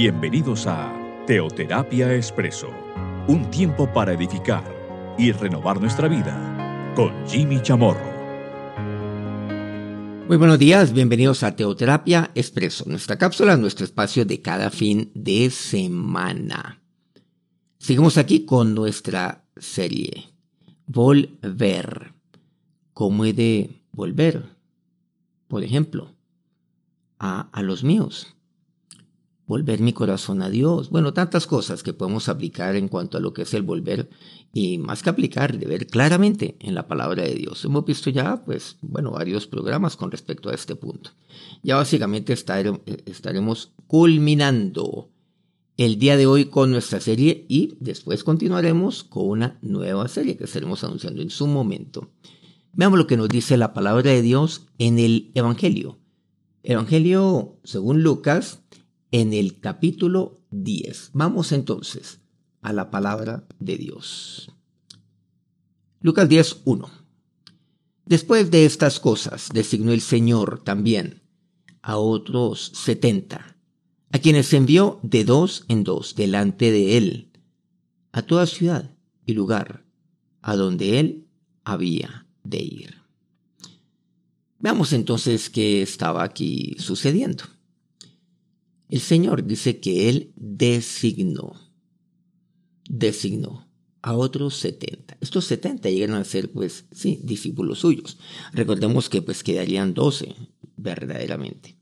Bienvenidos a Teoterapia Expreso, un tiempo para edificar y renovar nuestra vida con Jimmy Chamorro. Muy buenos días, bienvenidos a Teoterapia Expreso, nuestra cápsula, nuestro espacio de cada fin de semana. Seguimos aquí con nuestra serie, Volver. ¿Cómo he de volver? Por ejemplo, a, a los míos volver mi corazón a Dios. Bueno, tantas cosas que podemos aplicar en cuanto a lo que es el volver y más que aplicar, de ver claramente en la palabra de Dios. Hemos visto ya, pues, bueno, varios programas con respecto a este punto. Ya básicamente estaremos culminando el día de hoy con nuestra serie y después continuaremos con una nueva serie que estaremos anunciando en su momento. Veamos lo que nos dice la palabra de Dios en el Evangelio. Evangelio, según Lucas, en el capítulo 10. Vamos entonces a la palabra de Dios. Lucas 10, 1. Después de estas cosas designó el Señor también a otros setenta, a quienes envió de dos en dos delante de él, a toda ciudad y lugar a donde él había de ir. Veamos entonces qué estaba aquí sucediendo. El Señor dice que Él designó, designó a otros 70. Estos 70 llegan a ser, pues, sí, discípulos suyos. Recordemos que, pues, quedarían 12, verdaderamente.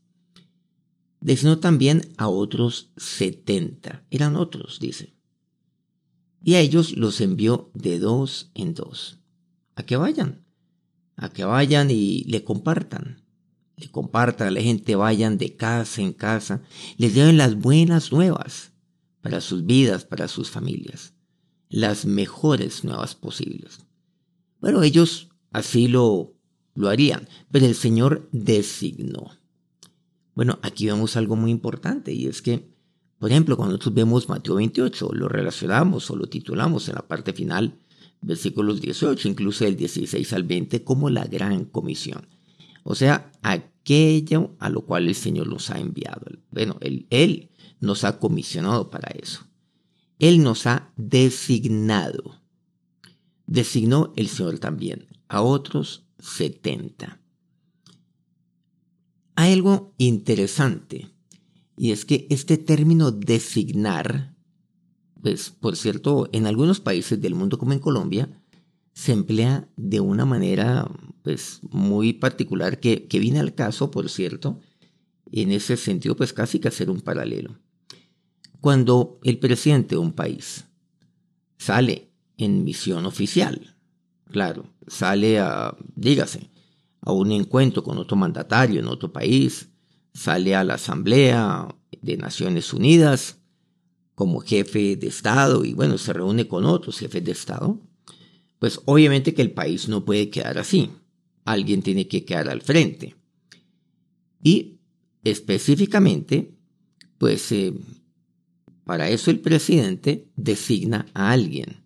Designó también a otros 70. Eran otros, dice. Y a ellos los envió de dos en dos. A que vayan, a que vayan y le compartan le compartan a la gente, vayan de casa en casa, les lleven las buenas nuevas para sus vidas, para sus familias, las mejores nuevas posibles. Bueno, ellos así lo, lo harían, pero el Señor designó. Bueno, aquí vemos algo muy importante y es que, por ejemplo, cuando nosotros vemos Mateo 28, lo relacionamos o lo titulamos en la parte final, versículos 18, incluso del 16 al 20, como la gran comisión. O sea, aquello a lo cual el Señor nos ha enviado. Bueno, él, él nos ha comisionado para eso. Él nos ha designado. Designó el Señor también a otros 70. Hay algo interesante y es que este término designar, pues por cierto, en algunos países del mundo como en Colombia, se emplea de una manera pues muy particular que, que viene al caso, por cierto, en ese sentido pues casi que hacer un paralelo. Cuando el presidente de un país sale en misión oficial, claro, sale a, dígase, a un encuentro con otro mandatario en otro país, sale a la Asamblea de Naciones Unidas como jefe de Estado y bueno, se reúne con otros jefes de Estado, pues obviamente que el país no puede quedar así. Alguien tiene que quedar al frente. Y específicamente, pues eh, para eso el presidente designa a alguien.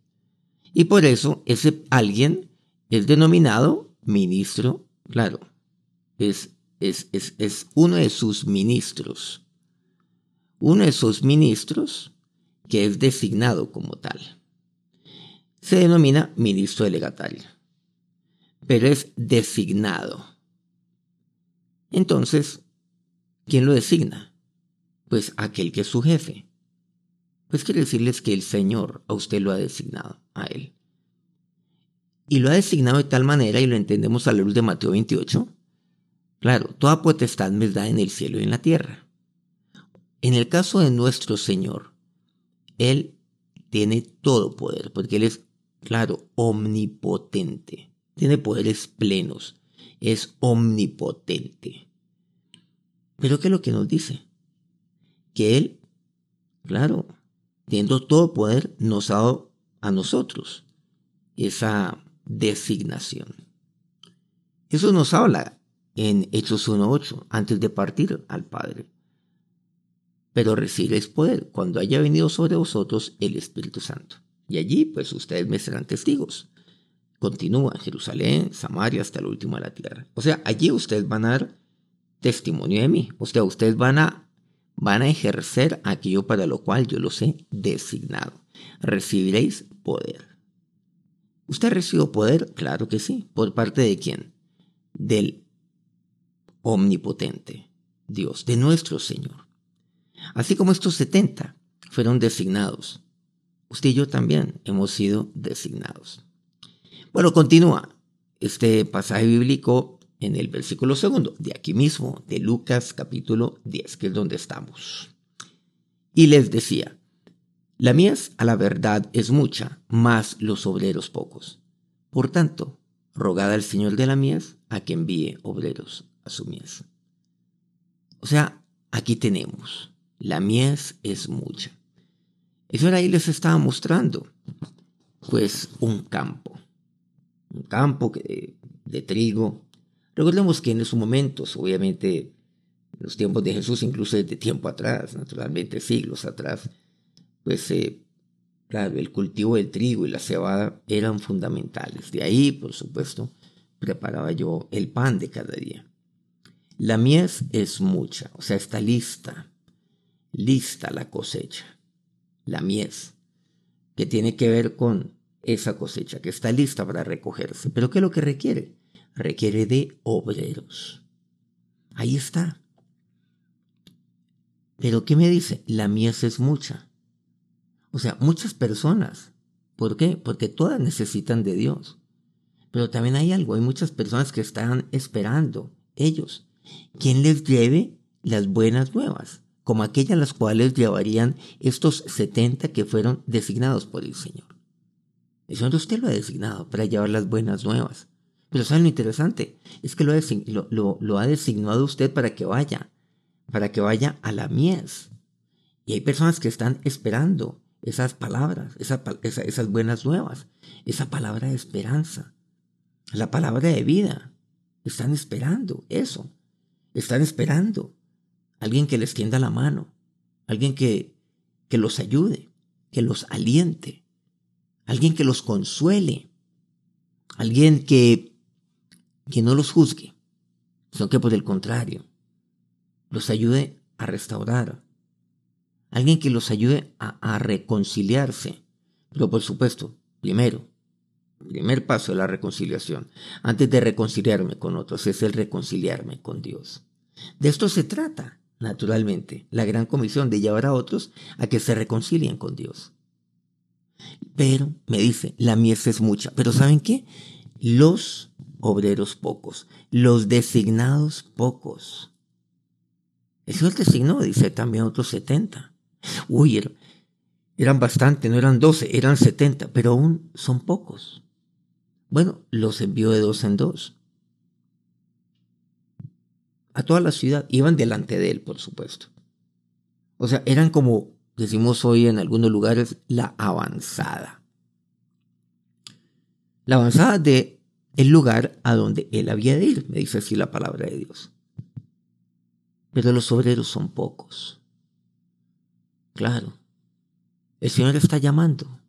Y por eso ese alguien es denominado ministro, claro, es, es, es, es uno de sus ministros. Uno de sus ministros que es designado como tal se denomina ministro delegatario, pero es designado. Entonces, ¿quién lo designa? Pues aquel que es su jefe. Pues quiere decirles que el Señor a usted lo ha designado, a él. Y lo ha designado de tal manera, y lo entendemos a la luz de Mateo 28, claro, toda potestad me da en el cielo y en la tierra. En el caso de nuestro Señor, Él tiene todo poder, porque Él es claro, omnipotente. Tiene poderes plenos. Es omnipotente. Pero ¿qué es lo que nos dice? Que Él, claro, teniendo todo poder, nos ha dado a nosotros esa designación. Eso nos habla en Hechos 1.8, antes de partir al Padre. Pero recibiréis poder cuando haya venido sobre vosotros el Espíritu Santo. Y allí, pues ustedes me serán testigos. Continúa Jerusalén, Samaria, hasta el último de la tierra. O sea, allí ustedes van a dar testimonio de mí. O sea, ustedes van a, van a ejercer aquello para lo cual yo los he designado. Recibiréis poder. ¿Usted recibió poder? Claro que sí. ¿Por parte de quién? Del omnipotente, Dios, de nuestro Señor. Así como estos 70 fueron designados, usted y yo también hemos sido designados. Bueno, continúa este pasaje bíblico en el versículo segundo, de aquí mismo, de Lucas capítulo 10, que es donde estamos. Y les decía, la mies a la verdad es mucha, más los obreros pocos. Por tanto, rogad al Señor de la mies a que envíe obreros a su mies. O sea, aquí tenemos, la mies es mucha. Eso era ahí les estaba mostrando, pues un campo, un campo de trigo, Recordemos que en esos momentos, obviamente, en los tiempos de Jesús, incluso desde tiempo atrás, naturalmente siglos atrás, pues eh, claro, el cultivo del trigo y la cebada eran fundamentales. De ahí, por supuesto, preparaba yo el pan de cada día. La mies es mucha, o sea, está lista, lista la cosecha. La mies, que tiene que ver con esa cosecha, que está lista para recogerse. Pero ¿qué es lo que requiere? requiere de obreros. Ahí está. Pero ¿qué me dice? La mies es mucha. O sea, muchas personas. ¿Por qué? Porque todas necesitan de Dios. Pero también hay algo, hay muchas personas que están esperando, ellos, quien les lleve las buenas nuevas, como aquellas las cuales llevarían estos 70 que fueron designados por el Señor. El Señor usted lo ha designado para llevar las buenas nuevas. Pero ¿saben lo interesante? Es que lo, ha designado usted para que vaya, para que vaya a la mies. Y hay personas que están esperando esas palabras, esas buenas nuevas, esa palabra de esperanza, la palabra de vida. Están esperando eso. Están esperando alguien que les tienda la mano, alguien que, que los ayude, que los aliente, alguien que los consuele, alguien que que no los juzgue, sino que por el contrario, los ayude a restaurar. Alguien que los ayude a, reconciliarse. Pero por supuesto, primero, primer paso de la reconciliación, antes de reconciliarme con otros, es el reconciliarme con Dios. De esto se trata, naturalmente, la gran comisión de llevar a otros a que se reconcilien con Dios. Pero, me dice, la mies es mucha. Pero ¿saben qué? Los obreros pocos, los designados pocos. El designó, dice también otros 70. Uy, eran bastante, no eran 12, eran 70, pero aún son pocos. Bueno, los envió de dos en dos. A toda la ciudad, iban delante de él, por supuesto. O sea, eran como decimos hoy en algunos lugares, la avanzada. La avanzada de el lugar a donde él había de ir, me dice así la palabra de Dios. Pero los obreros son pocos. Claro, el Señor está llamando.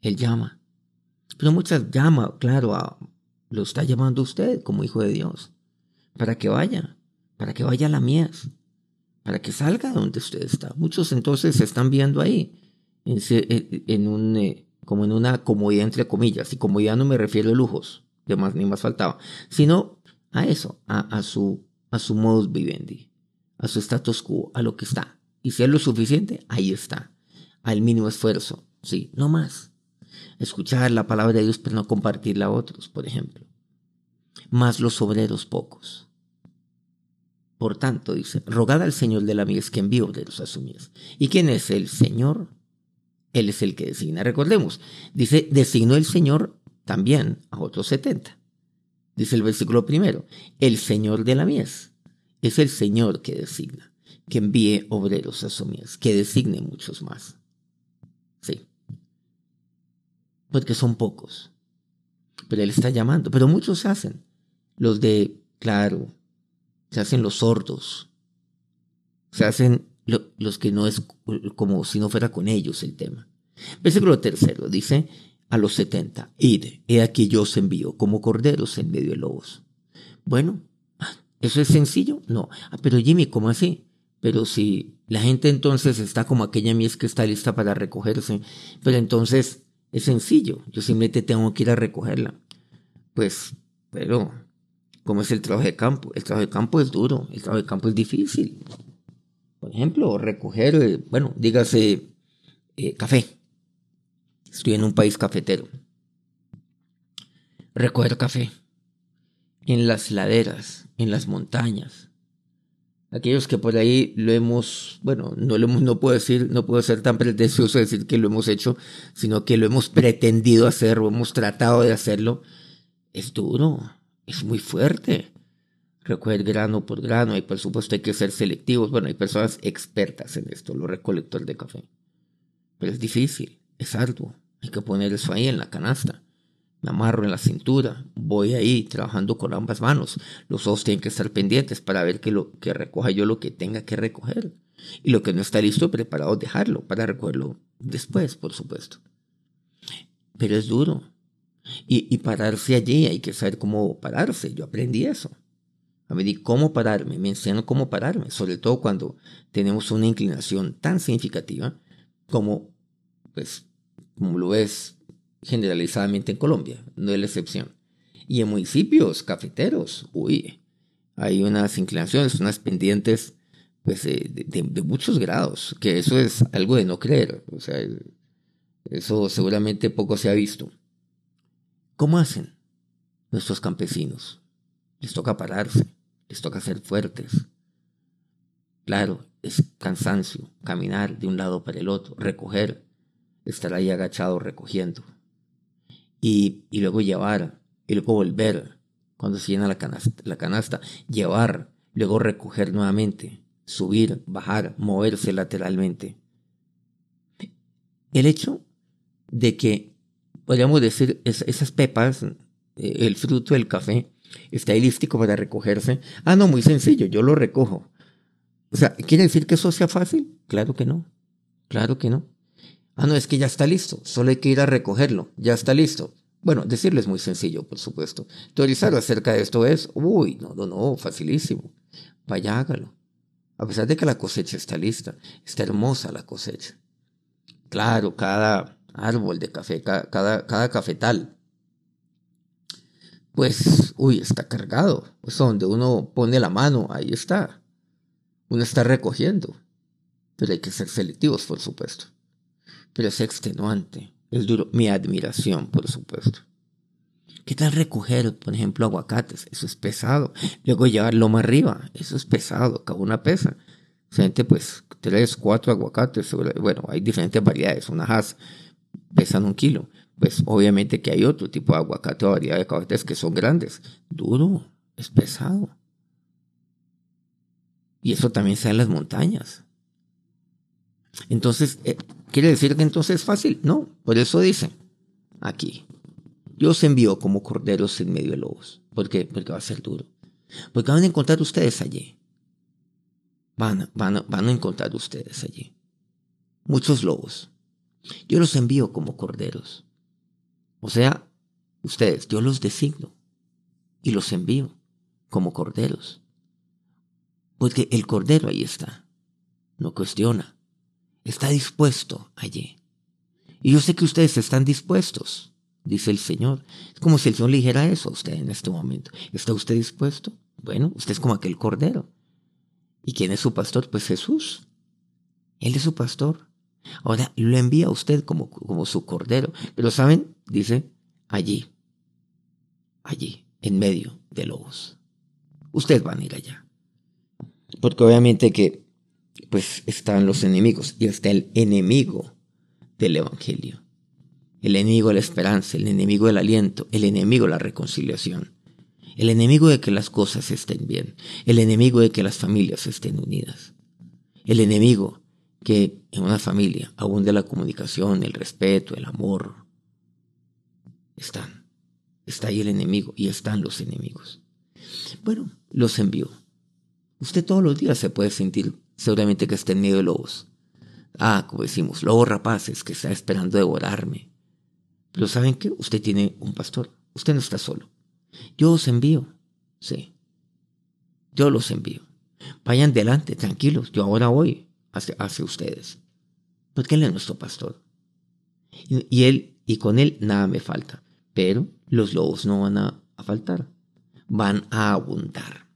Él llama. Pero muchas llama, claro, lo está llamando usted como hijo de Dios. Para que vaya, para que vaya a la mies, para que salga de donde usted está. Muchos entonces se están viendo ahí, en, un, eh, como en una comodidad entre comillas. Y comodidad no me refiero a lujos, más ni más faltaba, sino a eso, a, su, a su modus vivendi, a su status quo, a lo que está. Y si es lo suficiente, ahí está, al mínimo esfuerzo, sí, no más. Escuchar la palabra de Dios, pero no compartirla a otros, por ejemplo. Más los obreros pocos. Por tanto, dice, rogad al Señor de la mies que envíe obreros a su mies. ¿Y quién es el Señor? Él es el que designa. Recordemos, dice, designó el Señor también a otros setenta. Dice el versículo primero, el Señor de la mies es el Señor que designa, que envíe obreros a su mies, que designe muchos más. Sí. Porque son pocos. Pero Él está llamando, pero muchos hacen. Los de, claro, se hacen los sordos. Se hacen los que no es como si no fuera con ellos el tema. Versículo tercero dice, a los setenta, id, he aquí yo os envío como corderos en medio de lobos. Bueno, ¿eso es sencillo? No. Ah, pero Jimmy, ¿cómo así? Pero si la gente entonces está como aquella mies que está lista para recogerse, pero entonces es sencillo, yo simplemente tengo que ir a recogerla. Pues, pero, ¿cómo es el trabajo de campo? El trabajo de campo es duro, el trabajo de campo es difícil. Por ejemplo, recoger, eh, bueno, dígase eh, café. Estoy en un país cafetero. Recoger café en las laderas, en las montañas. Aquellos que por ahí lo hemos, bueno, no lo hemos, no puedo decir, no puedo ser tan pretencioso decir que lo hemos hecho, sino que lo hemos pretendido hacer o hemos tratado de hacerlo. Es duro, es muy fuerte. Recoger grano por grano y por supuesto hay que ser selectivos. Bueno, hay personas expertas en esto, los recolectores de café. Pero es difícil, es arduo. Hay que poner eso ahí en la canasta me amarro en la cintura, voy ahí trabajando con ambas manos. Los ojos tienen que estar pendientes para ver que, lo, que recoja yo lo que tenga que recoger. Y lo que no está listo, preparado, dejarlo para recogerlo después, por supuesto. Pero es duro. Y, y pararse allí, hay que saber cómo pararse. Yo aprendí eso. Aprendí cómo pararme, me enseñan cómo pararme, sobre todo cuando tenemos una inclinación tan significativa como, pues, como lo es generalizadamente en Colombia, no es la excepción. Y en municipios cafeteros, uy, hay unas inclinaciones, unas pendientes pues, de, muchos grados, que eso es algo de no creer, o sea, eso seguramente poco se ha visto. ¿Cómo hacen nuestros campesinos? Les toca pararse, les toca ser fuertes. Claro, es cansancio, caminar de un lado para el otro, recoger, estar ahí agachado recogiendo y, luego llevar, y luego volver cuando se llena la canasta, la canasta, llevar, luego recoger nuevamente, subir, bajar, moverse lateralmente. El hecho de que, podríamos decir, esas pepas, eh, el fruto del café, está ahí para recogerse. Ah, no, muy sencillo, yo lo recojo. O sea, ¿quiere decir que eso sea fácil? Claro que no. Claro que no. Ah, no, es que ya está listo, solo hay que ir a recogerlo, ya está listo. Bueno, decirlo es muy sencillo, por supuesto. Teorizar acerca de esto es, uy, no, no, no, facilísimo. Vaya, hágalo. A pesar de que la cosecha está lista, está hermosa la cosecha. Claro, cada árbol de café, cada, cada, cafetal, pues, uy, está cargado. Pues donde uno pone la mano, ahí está. Uno está recogiendo. Pero hay que ser selectivos, por supuesto pero es extenuante, es duro. Mi admiración, por supuesto. ¿Qué tal recoger, por ejemplo, aguacates? Eso es pesado. Luego llevarlo más arriba, eso es pesado, cada una pesa. Gente, pues, tres, cuatro aguacates, bueno, hay diferentes variedades, unas pesan un kilo. Pues obviamente que hay otro tipo de aguacate o variedad de aguacates que son grandes. Duro, es pesado. Y eso también se en las montañas. Entonces, eh, ¿quiere decir que entonces es fácil? No, por eso dice aquí. Dios envió como corderos en medio de lobos. ¿Por qué? Porque va a ser duro. Porque van a encontrar ustedes allí. Van, van, van a encontrar ustedes allí. Muchos lobos. Yo los envío como corderos. O sea, ustedes, yo los designo y los envío como corderos. Porque el cordero ahí está. No cuestiona está dispuesto allí. Y yo sé que ustedes están dispuestos, dice el Señor. Es como si el Señor le dijera eso a usted en este momento. ¿Está usted dispuesto? Bueno, usted es como aquel cordero. ¿Y quién es su pastor? Pues Jesús. Él es su pastor. Ahora lo envía a usted como, como su cordero. Pero ¿saben? Dice, allí, allí, en medio de lobos. Ustedes van a ir allá. Porque obviamente que pues están los enemigos y está el enemigo del Evangelio. El enemigo de la esperanza, el enemigo del aliento, el enemigo de la reconciliación, el enemigo de que las cosas estén bien, el enemigo de que las familias estén unidas, el enemigo que en una familia abunde la comunicación, el respeto, el amor. Están. Está ahí el enemigo y están los enemigos. Bueno, los envió. Usted todos los días se puede sentir seguramente que está en medio de lobos. Ah, como decimos, lobos rapaces que está esperando devorarme. Pero ¿saben qué? Usted tiene un pastor. Usted no está solo. Yo os envío. Sí. Yo los envío. Vayan delante, tranquilos, yo ahora voy hacia, ustedes. Porque Él es nuestro pastor. Y, y, Él, y con Él nada me falta. Pero los lobos no van a, a faltar, van a abundar.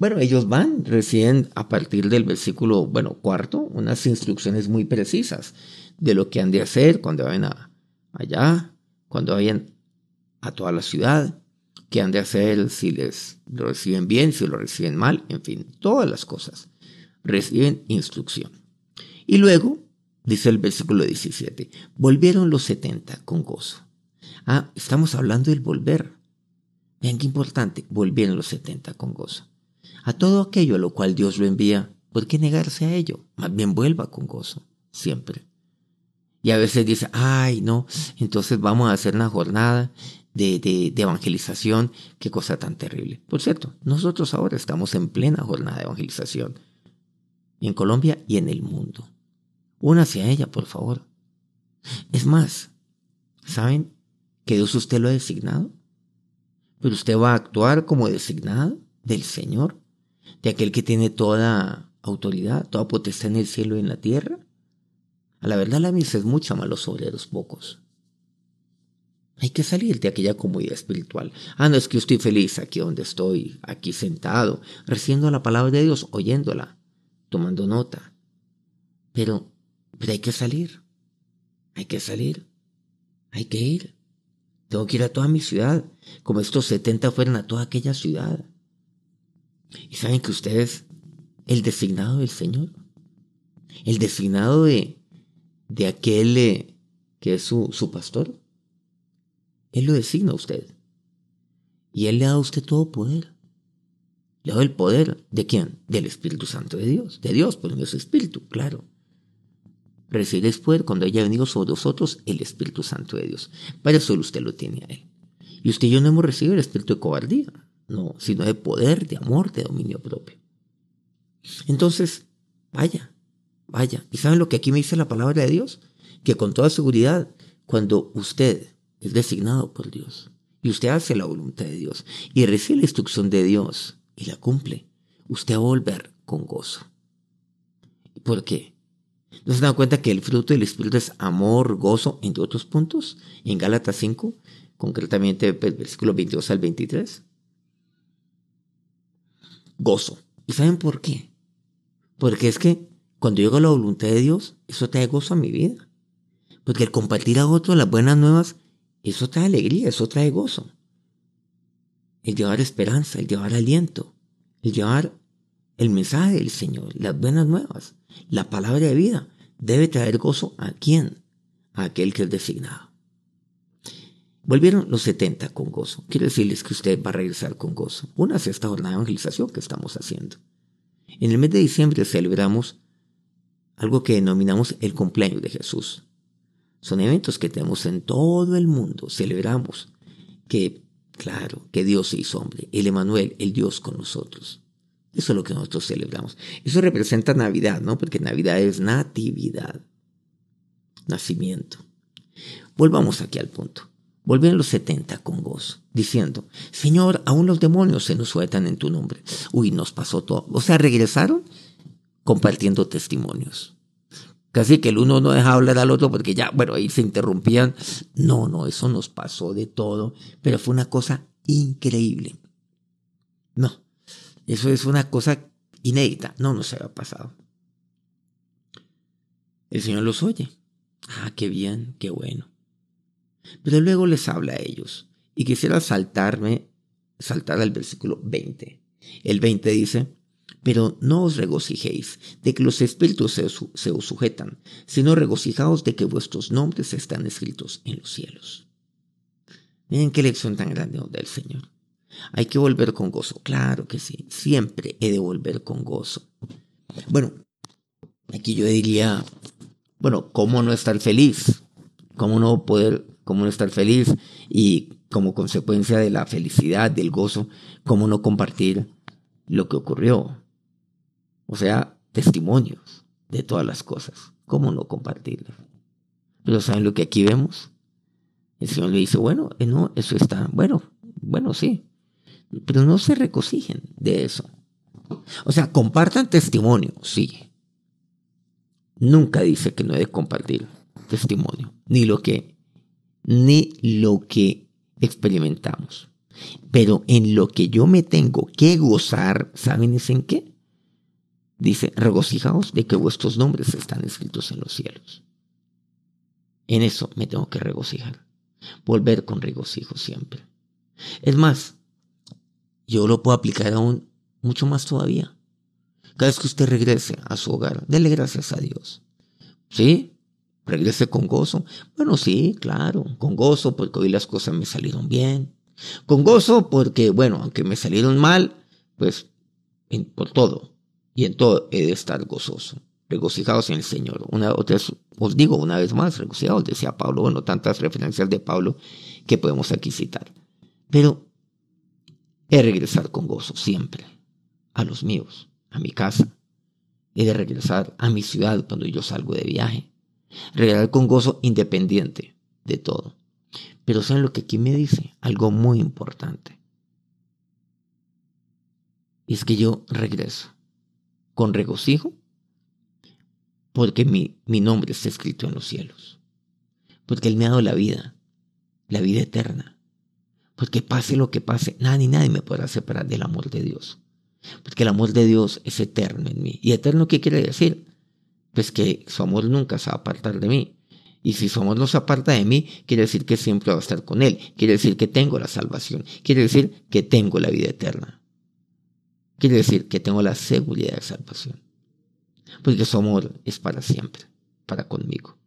Bueno, ellos van, reciben a partir del versículo, bueno, cuarto, unas instrucciones muy precisas de lo que han de hacer cuando vayan a, allá, cuando vayan a toda la ciudad, qué han de hacer si les lo reciben bien, si lo reciben mal, en fin, todas las cosas. Reciben instrucción. Y luego, dice el versículo 17, volvieron los 70 con gozo. Ah, estamos hablando del volver. Vean qué importante, volvieron los 70 con gozo. A todo aquello a lo cual Dios lo envía, ¿por qué negarse a ello? Más bien vuelva con gozo, siempre. Y a veces dice, ay, no, entonces vamos a hacer una jornada de, de, de, evangelización, qué cosa tan terrible. Por cierto, nosotros ahora estamos en plena jornada de evangelización, en Colombia y en el mundo. Únase a ella, por favor. Es más, ¿saben que Dios usted lo ha designado? Pero usted va a actuar como designado del Señor, de aquel que tiene toda autoridad, toda potestad en el cielo y en la tierra. A la verdad la misa es mucha, malos obreros pocos. Hay que salir de aquella comodidad espiritual. Ah, no es que estoy feliz aquí donde estoy, aquí sentado, recibiendo la palabra de Dios, oyéndola, tomando nota. Pero, pero hay que salir. Hay que salir. Hay que ir. Tengo que ir a toda mi ciudad, como estos 70 fueron a toda aquella ciudad. Y saben que ustedes, el designado del Señor, el designado de, de aquel eh, que es su, su pastor, Él lo designa a usted. Y Él le da a usted todo poder. Le da el poder de quién? Del Espíritu Santo de Dios. De Dios, pues no es Espíritu, claro. Recibiréis poder cuando haya venido sobre vosotros el Espíritu Santo de Dios. Para eso usted lo tiene a Él. Y usted y yo no hemos recibido el espíritu de cobardía, no, sino de poder, de amor, de dominio propio. Entonces, vaya, vaya. ¿Y saben lo que aquí me dice la palabra de Dios? Que con toda seguridad, cuando usted es designado por Dios y usted hace la voluntad de Dios y recibe la instrucción de Dios y la cumple, usted va a volver con gozo. ¿Por qué? ¿No se dan cuenta que el fruto del Espíritu es amor, gozo, entre otros puntos? En Gálatas 5, concretamente pues, versículo 22 al 23. Gozo. ¿Y saben por qué? Porque es que cuando llego a la voluntad de Dios, eso trae gozo a mi vida. Porque el compartir a otros las buenas nuevas, eso trae alegría, eso trae gozo. El llevar esperanza, el llevar aliento, el llevar el mensaje del Señor, las buenas nuevas, la palabra de vida, debe traer gozo a quién? A aquel que es designado. Volvieron los 70 con gozo. Quiero decirles que usted va a regresar con gozo. Una es esta jornada de evangelización que estamos haciendo. En el mes de diciembre celebramos algo que denominamos el cumpleaños de Jesús. Son eventos que tenemos en todo el mundo. Celebramos que, claro, que Dios se hizo hombre, el Emanuel, el Dios con nosotros. Eso es lo que nosotros celebramos. Eso representa Navidad, ¿no? Porque Navidad es natividad, nacimiento. Volvamos aquí al punto. Volvieron los setenta con gozo, diciendo, Señor, aún los demonios se nos sueltan en tu nombre. Uy, nos pasó todo. O sea, regresaron compartiendo testimonios. Casi que el uno no dejaba hablar al otro porque ya, bueno, ahí se interrumpían. No, no, eso nos pasó de todo, pero fue una cosa increíble. No, eso es una cosa inédita. No nos había pasado. El Señor los oye. Ah, qué bien, qué bueno. Pero luego les habla a ellos. Y quisiera saltarme, saltar al versículo 20. El 20 dice, pero no os regocijéis de que los espíritus se, os sujetan, sino regocijaos de que vuestros nombres están escritos en los cielos. Miren qué lección tan grande del Señor. Hay que volver con gozo. Claro que sí. Siempre he de volver con gozo. Bueno, aquí yo diría, bueno, ¿cómo no estar feliz? ¿Cómo no poder, cómo no estar feliz? Y como consecuencia de la felicidad, del gozo, ¿cómo no compartir lo que ocurrió? O sea, testimonios de todas las cosas. ¿Cómo no compartirlo? Pero ¿saben lo que aquí vemos? El Señor le dice, bueno, eh, no, eso está, bueno, bueno, sí, pero no se regocijen de eso. O sea, compartan testimonio, sí. Nunca dice que no he de compartir testimonio, ni lo que, ni lo que experimentamos. Pero en lo que yo me tengo que gozar, ¿saben en qué? Dice, regocijaos de que vuestros nombres están escritos en los cielos. En eso me tengo que regocijar. Volver con regocijo siempre. Es más, yo lo puedo aplicar aún mucho más todavía. Cada vez que usted regrese a su hogar, dele gracias a Dios. ¿Sí? Regrese con gozo. Bueno, sí, claro, con gozo porque hoy las cosas me salieron bien. Con gozo porque, bueno, aunque me salieron mal, pues por todo y en todo he de estar gozoso. Regocijados en el Señor. Una, otra, os digo una vez más, regocijados, decía Pablo. Bueno, tantas referencias de Pablo que podemos aquí citar. Pero he de regresar con gozo siempre a los míos, a mi casa. He de regresar a mi ciudad cuando yo salgo de viaje. Regresar con gozo independiente de todo. Pero ¿saben lo que aquí me dice? Algo muy importante. Es que yo regreso con regocijo porque mi, mi nombre está escrito en los cielos. Porque Él me ha dado la vida, la vida eterna. Porque pase lo que pase, nada ni nadie me podrá separar del amor de Dios. Porque el amor de Dios es eterno en mí. ¿Y eterno qué quiere decir? Pues que su amor nunca se va a apartar de mí. Y si su amor no se aparta de mí, quiere decir que siempre va a estar con Él. Quiere decir que tengo la salvación. Quiere decir que tengo la vida eterna. Quiere decir que tengo la seguridad de salvación porque su amor es para siempre, para conmigo.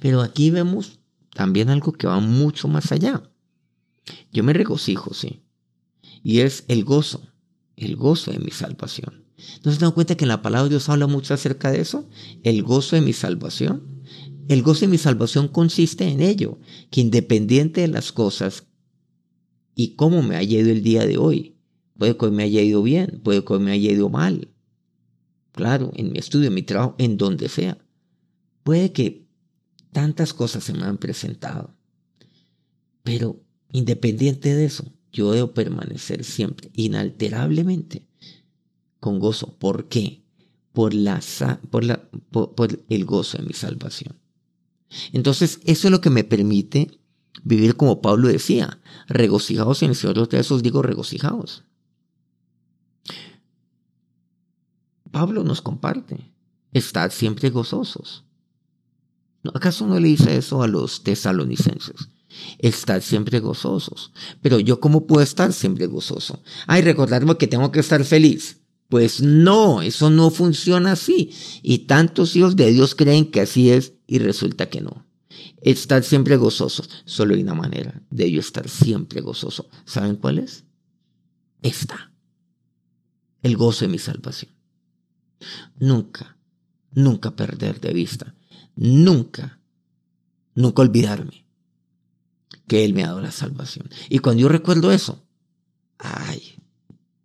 Pero aquí vemos también algo que va mucho más allá. Yo me regocijo, sí, y es el gozo, el gozo de mi salvación. ¿No se dan cuenta que en la palabra de Dios habla mucho acerca de eso? El gozo de mi salvación. El gozo de mi salvación consiste en ello, que independiente de las cosas y cómo me haya ido el día de hoy, puede que hoy me haya ido bien, puede que hoy me haya ido mal, claro, en mi estudio, en mi trabajo, en donde sea. Puede que tantas cosas se me han presentado, pero independiente de eso, yo debo permanecer siempre, inalterablemente, con gozo. ¿Por qué? Por, la, por, la, por, el gozo de mi salvación. Entonces, eso es lo que me permite vivir como Pablo decía, regocijados en el Señor. De esos digo regocijados. Pablo nos comparte, estad siempre gozosos. ¿Acaso no le dice eso a los tesalonicenses? Estad siempre gozosos. Pero yo cómo puedo estar siempre gozoso? Ay, recordarme que tengo que estar feliz. Pues no, eso no funciona así. Y tantos hijos de Dios creen que así es y resulta que no. Estar siempre gozosos. Solo hay una manera de yo estar siempre gozoso. ¿Saben cuál es? Esta. El gozo de mi salvación. Nunca, nunca perder de vista, nunca, nunca olvidarme que Él me ha dado la salvación. Y cuando yo recuerdo eso, ay,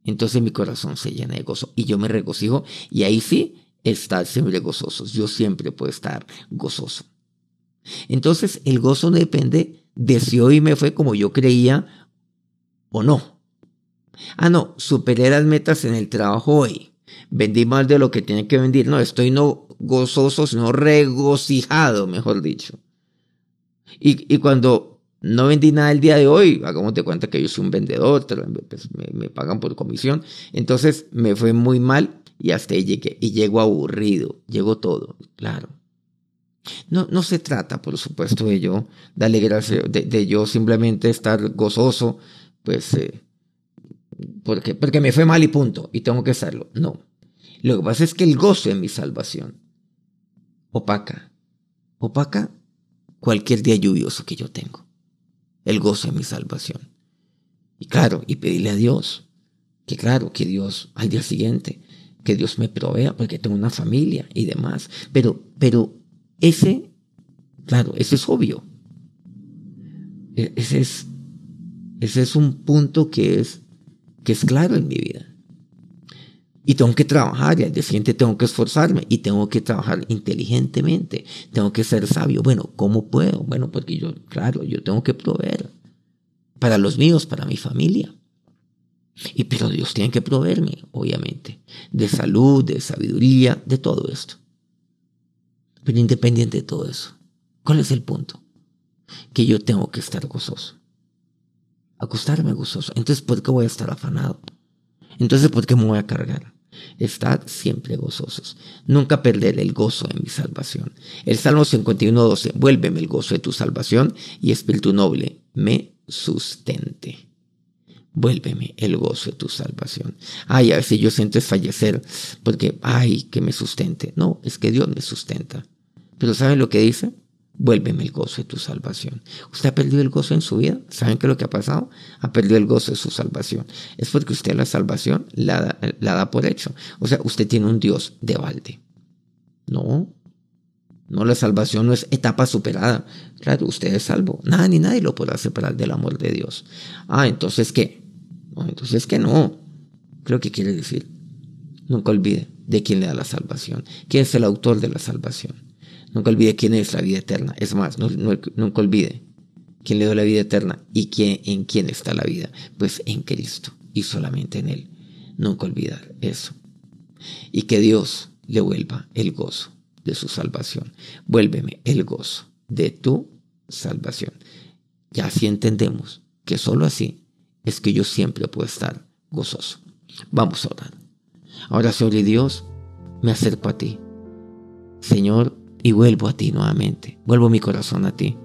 entonces mi corazón se llena de gozo y yo me regocijo y ahí sí, estar siempre gozosos. Yo siempre puedo estar gozoso. Entonces el gozo depende de si hoy me fue como yo creía o no. Ah, no, superé las metas en el trabajo hoy vendí más de lo que tiene que vender. No, estoy no gozoso, sino regocijado, mejor dicho. Y, cuando no vendí nada el día de hoy, hagamos de cuenta que yo soy un vendedor, pues, me, pagan por comisión, entonces me fue muy mal y hasta ahí llegué. Y llego aburrido, llego todo, claro. No, no se trata, por supuesto, de yo darle gracias, de, yo simplemente estar gozoso, pues, eh, porque, porque me fue mal y punto, y tengo que hacerlo. No. Lo que pasa es que el gozo de mi salvación opaca, opaca cualquier día lluvioso que yo tengo. El gozo de mi salvación. Y claro, y pedirle a Dios, que claro, que Dios al día siguiente, que Dios me provea, porque tengo una familia y demás. Pero, pero ese, claro, ese es obvio. E, ese es, ese es un punto que es, que es claro en mi vida. Y tengo que trabajar y al día siguiente tengo que esforzarme y tengo que trabajar inteligentemente. Tengo que ser sabio. Bueno, ¿cómo puedo? Bueno, porque yo, claro, yo tengo que proveer para los míos, para mi familia. Y pero Dios tiene que proveerme, obviamente, de salud, de sabiduría, de todo esto. Pero independiente de todo eso, ¿cuál es el punto? Que yo tengo que estar gozoso. Acostarme gozoso. Entonces, ¿por qué voy a estar afanado? Entonces, ¿por qué me voy a cargar? Estad siempre gozosos. Nunca perder el gozo en mi salvación. El Salmo 51, 12. Vuélveme el gozo de tu salvación y espíritu noble me sustente. Vuélveme el gozo de tu salvación. Ay, a veces yo siento fallecer porque, ay, que me sustente. No, es que Dios me sustenta. Pero ¿saben lo que dice? Vuélveme el gozo de tu salvación. ¿Usted ha perdido el gozo en su vida? ¿Saben qué es lo que ha pasado? Ha perdido el gozo de su salvación. Es porque usted la salvación la, la da por hecho. O sea, usted tiene un Dios de balde. No, no, la salvación no es etapa superada. Claro, usted es salvo. Nada ni nadie lo podrá separar del amor de Dios. Ah, entonces qué? No, entonces que no. Creo que quiere decir. Nunca olvide de quién le da la salvación. ¿Quién es el autor de la salvación? Nunca olvide quién es la vida eterna. Es más, nunca olvide quién le dio la vida eterna y quién, en quién está la vida. Pues en Cristo y solamente en Él. Nunca olvidar eso. Y que Dios le vuelva el gozo de su salvación. Vuélveme el gozo de tu salvación. Ya así entendemos que solo así es que yo siempre puedo estar gozoso. Vamos a orar. Ahora, Señor Dios, me acerco a ti. Señor, y vuelvo a ti nuevamente. Vuelvo mi corazón a ti.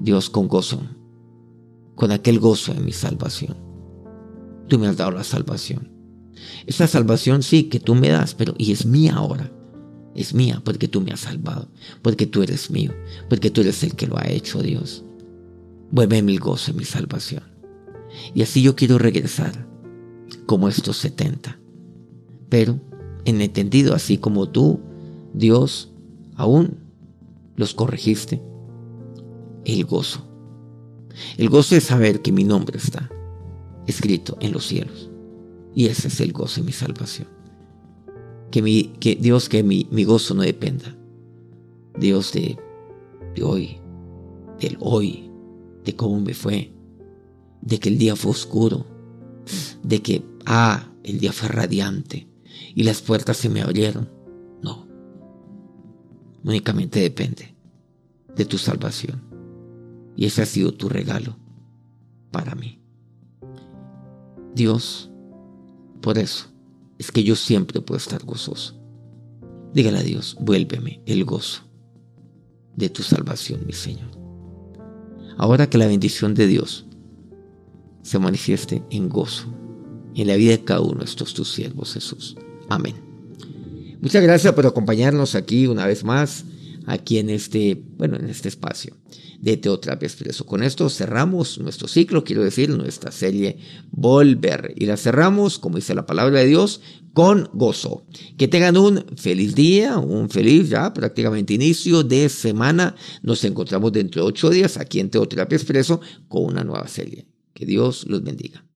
Dios, con gozo, con aquel gozo de mi salvación. Tú me has dado la salvación. Esa salvación sí que tú me das, pero y es mía ahora. Es mía porque tú me has salvado, porque tú eres mío, porque tú eres el que lo ha hecho, Dios. Vuelve mi gozo en mi salvación. Y así yo quiero regresar como estos 70. Pero en entendido, así como tú, Dios, aún los corregiste, el gozo. El gozo de saber que mi nombre está escrito en los cielos. Y ese es el gozo de mi salvación. Que, mi, que Dios, que mi, mi gozo no dependa. Dios de, de hoy, del hoy, de cómo me fue, de que el día fue oscuro, de que, ah, el día fue radiante y las puertas se me abrieron. Únicamente depende de tu salvación. Y ese ha sido tu regalo para mí. Dios, por eso es que yo siempre puedo estar gozoso. Dígale a Dios, vuélveme el gozo de tu salvación, mi Señor. Ahora que la bendición de Dios se manifieste en gozo en la vida de cada uno de estos tus siervos, Jesús. Amén. Muchas gracias por acompañarnos aquí una vez más, aquí en este, bueno, en este espacio de Teoterapia Expreso. Con esto cerramos nuestro ciclo, quiero decir, nuestra serie Volver. Y la cerramos, como dice la palabra de Dios, con gozo. Que tengan un feliz día, un feliz ya prácticamente inicio de semana. Nos encontramos dentro de ocho días aquí en Teoterapia Expreso con una nueva serie. Que Dios los bendiga.